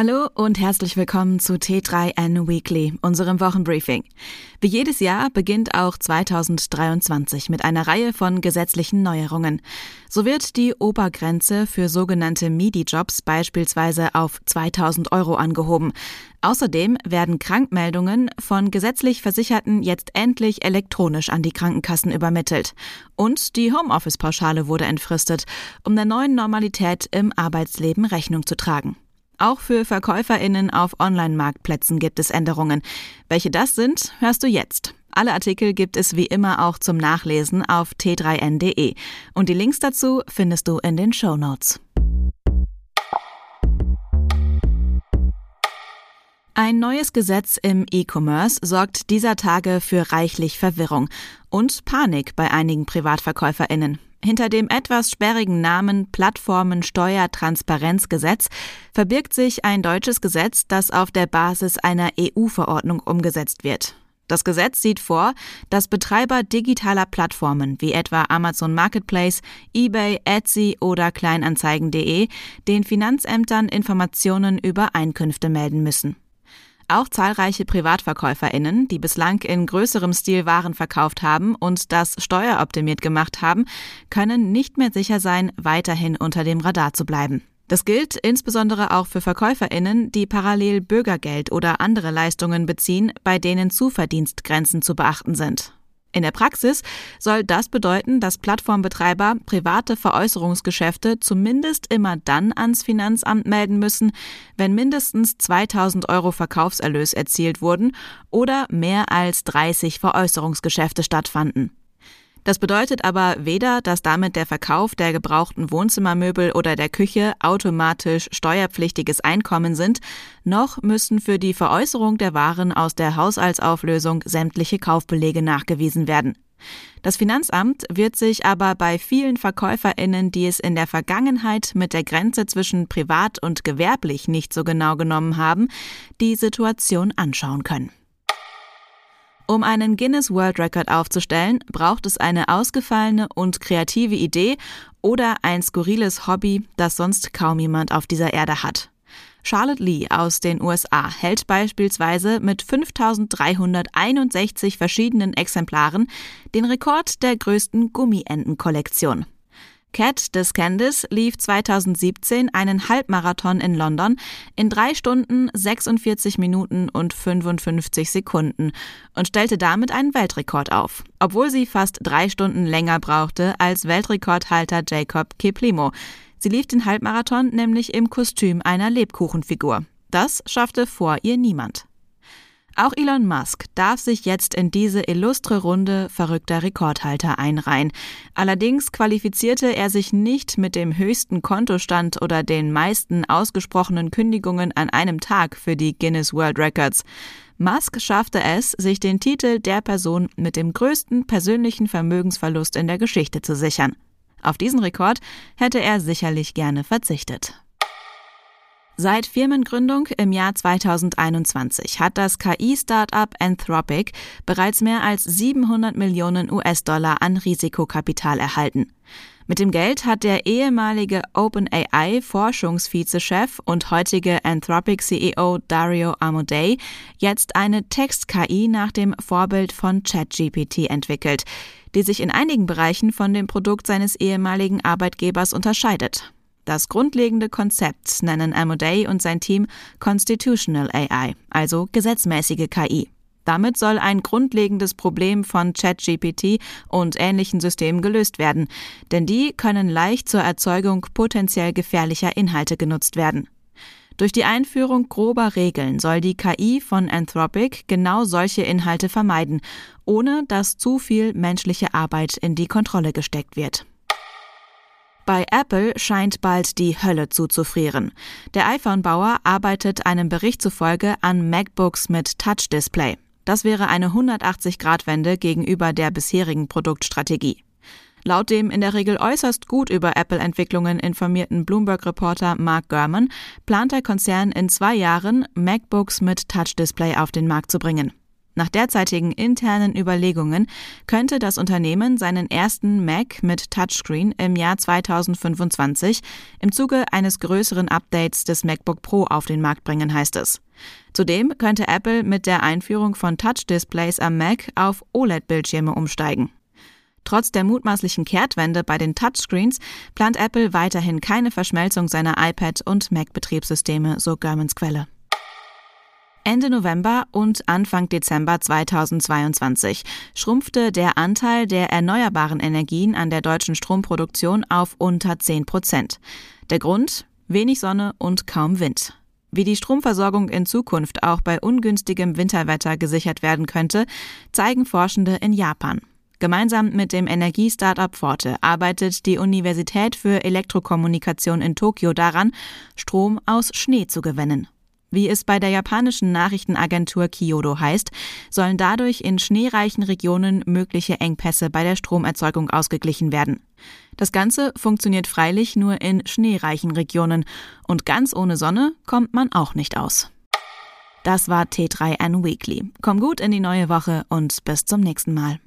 Hallo und herzlich willkommen zu T3N Weekly, unserem Wochenbriefing. Wie jedes Jahr beginnt auch 2023 mit einer Reihe von gesetzlichen Neuerungen. So wird die Obergrenze für sogenannte MIDI-Jobs beispielsweise auf 2000 Euro angehoben. Außerdem werden Krankmeldungen von gesetzlich Versicherten jetzt endlich elektronisch an die Krankenkassen übermittelt. Und die Homeoffice-Pauschale wurde entfristet, um der neuen Normalität im Arbeitsleben Rechnung zu tragen. Auch für VerkäuferInnen auf Online-Marktplätzen gibt es Änderungen. Welche das sind, hörst du jetzt. Alle Artikel gibt es wie immer auch zum Nachlesen auf t3n.de. Und die Links dazu findest du in den Show Notes. Ein neues Gesetz im E-Commerce sorgt dieser Tage für reichlich Verwirrung und Panik bei einigen Privatverkäuferinnen. Hinter dem etwas sperrigen Namen Plattformensteuertransparenzgesetz verbirgt sich ein deutsches Gesetz, das auf der Basis einer EU-Verordnung umgesetzt wird. Das Gesetz sieht vor, dass Betreiber digitaler Plattformen wie etwa Amazon Marketplace, eBay, Etsy oder Kleinanzeigen.de den Finanzämtern Informationen über Einkünfte melden müssen. Auch zahlreiche Privatverkäuferinnen, die bislang in größerem Stil Waren verkauft haben und das steueroptimiert gemacht haben, können nicht mehr sicher sein, weiterhin unter dem Radar zu bleiben. Das gilt insbesondere auch für Verkäuferinnen, die parallel Bürgergeld oder andere Leistungen beziehen, bei denen Zuverdienstgrenzen zu beachten sind. In der Praxis soll das bedeuten, dass Plattformbetreiber private Veräußerungsgeschäfte zumindest immer dann ans Finanzamt melden müssen, wenn mindestens 2000 Euro Verkaufserlös erzielt wurden oder mehr als 30 Veräußerungsgeschäfte stattfanden. Das bedeutet aber weder, dass damit der Verkauf der gebrauchten Wohnzimmermöbel oder der Küche automatisch steuerpflichtiges Einkommen sind, noch müssen für die Veräußerung der Waren aus der Haushaltsauflösung sämtliche Kaufbelege nachgewiesen werden. Das Finanzamt wird sich aber bei vielen Verkäuferinnen, die es in der Vergangenheit mit der Grenze zwischen privat und gewerblich nicht so genau genommen haben, die Situation anschauen können. Um einen Guinness World Record aufzustellen, braucht es eine ausgefallene und kreative Idee oder ein skurriles Hobby, das sonst kaum jemand auf dieser Erde hat. Charlotte Lee aus den USA hält beispielsweise mit 5361 verschiedenen Exemplaren den Rekord der größten Gummientenkollektion. Cat des Candice lief 2017 einen Halbmarathon in London in drei Stunden 46 Minuten und 55 Sekunden und stellte damit einen Weltrekord auf, obwohl sie fast drei Stunden länger brauchte als Weltrekordhalter Jacob Kiplimo. Sie lief den Halbmarathon nämlich im Kostüm einer Lebkuchenfigur. Das schaffte vor ihr niemand. Auch Elon Musk darf sich jetzt in diese illustre Runde verrückter Rekordhalter einreihen. Allerdings qualifizierte er sich nicht mit dem höchsten Kontostand oder den meisten ausgesprochenen Kündigungen an einem Tag für die Guinness World Records. Musk schaffte es, sich den Titel der Person mit dem größten persönlichen Vermögensverlust in der Geschichte zu sichern. Auf diesen Rekord hätte er sicherlich gerne verzichtet. Seit Firmengründung im Jahr 2021 hat das KI-Startup Anthropic bereits mehr als 700 Millionen US-Dollar an Risikokapital erhalten. Mit dem Geld hat der ehemalige OpenAI Forschungsvizechef und heutige Anthropic CEO Dario Amodei jetzt eine Text-KI nach dem Vorbild von ChatGPT entwickelt, die sich in einigen Bereichen von dem Produkt seines ehemaligen Arbeitgebers unterscheidet. Das grundlegende Konzept nennen Amodei und sein Team Constitutional AI, also gesetzmäßige KI. Damit soll ein grundlegendes Problem von ChatGPT und ähnlichen Systemen gelöst werden, denn die können leicht zur Erzeugung potenziell gefährlicher Inhalte genutzt werden. Durch die Einführung grober Regeln soll die KI von Anthropic genau solche Inhalte vermeiden, ohne dass zu viel menschliche Arbeit in die Kontrolle gesteckt wird. Bei Apple scheint bald die Hölle zuzufrieren. Der iPhone-Bauer arbeitet einem Bericht zufolge an MacBooks mit Touch-Display. Das wäre eine 180-Grad-Wende gegenüber der bisherigen Produktstrategie. Laut dem in der Regel äußerst gut über Apple-Entwicklungen informierten Bloomberg-Reporter Mark Gurman plant der Konzern in zwei Jahren MacBooks mit Touch-Display auf den Markt zu bringen. Nach derzeitigen internen Überlegungen könnte das Unternehmen seinen ersten Mac mit Touchscreen im Jahr 2025 im Zuge eines größeren Updates des MacBook Pro auf den Markt bringen, heißt es. Zudem könnte Apple mit der Einführung von Touch-Displays am Mac auf OLED-Bildschirme umsteigen. Trotz der mutmaßlichen Kehrtwende bei den Touchscreens plant Apple weiterhin keine Verschmelzung seiner iPad- und Mac-Betriebssysteme, so Germans Quelle. Ende November und Anfang Dezember 2022 schrumpfte der Anteil der erneuerbaren Energien an der deutschen Stromproduktion auf unter 10 Prozent. Der Grund? Wenig Sonne und kaum Wind. Wie die Stromversorgung in Zukunft auch bei ungünstigem Winterwetter gesichert werden könnte, zeigen Forschende in Japan. Gemeinsam mit dem Energiestartup Forte arbeitet die Universität für Elektrokommunikation in Tokio daran, Strom aus Schnee zu gewinnen. Wie es bei der japanischen Nachrichtenagentur Kyodo heißt, sollen dadurch in schneereichen Regionen mögliche Engpässe bei der Stromerzeugung ausgeglichen werden. Das Ganze funktioniert freilich nur in schneereichen Regionen und ganz ohne Sonne kommt man auch nicht aus. Das war T3N Weekly. Komm gut in die neue Woche und bis zum nächsten Mal.